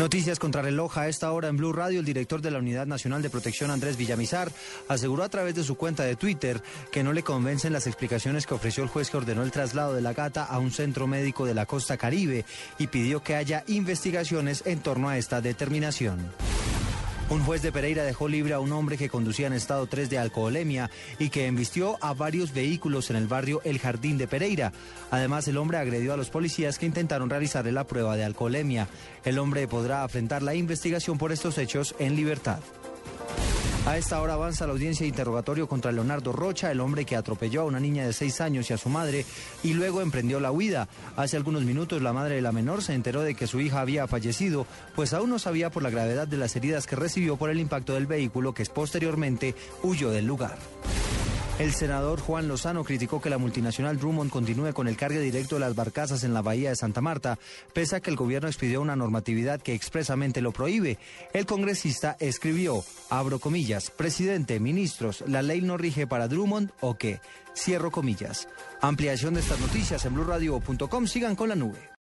Noticias contra reloj a esta hora en Blue Radio. El director de la Unidad Nacional de Protección, Andrés Villamizar, aseguró a través de su cuenta de Twitter que no le convencen las explicaciones que ofreció el juez que ordenó el traslado de la gata a un centro médico de la costa caribe y pidió que haya investigaciones en torno a esta determinación. Un juez de Pereira dejó libre a un hombre que conducía en estado 3 de alcoholemia y que embistió a varios vehículos en el barrio El Jardín de Pereira. Además, el hombre agredió a los policías que intentaron realizarle la prueba de alcoholemia. El hombre podrá afrontar la investigación por estos hechos en libertad. A esta hora avanza la audiencia de interrogatorio contra Leonardo Rocha, el hombre que atropelló a una niña de seis años y a su madre y luego emprendió la huida. Hace algunos minutos la madre de la menor se enteró de que su hija había fallecido, pues aún no sabía por la gravedad de las heridas que recibió por el impacto del vehículo que posteriormente huyó del lugar. El senador Juan Lozano criticó que la multinacional Drummond continúe con el cargue directo de las barcazas en la bahía de Santa Marta, pese a que el gobierno expidió una normatividad que expresamente lo prohíbe. El congresista escribió, abro comillas, presidente, ministros, ¿la ley no rige para Drummond o qué? Cierro comillas. Ampliación de estas noticias en blurradio.com. Sigan con la nube.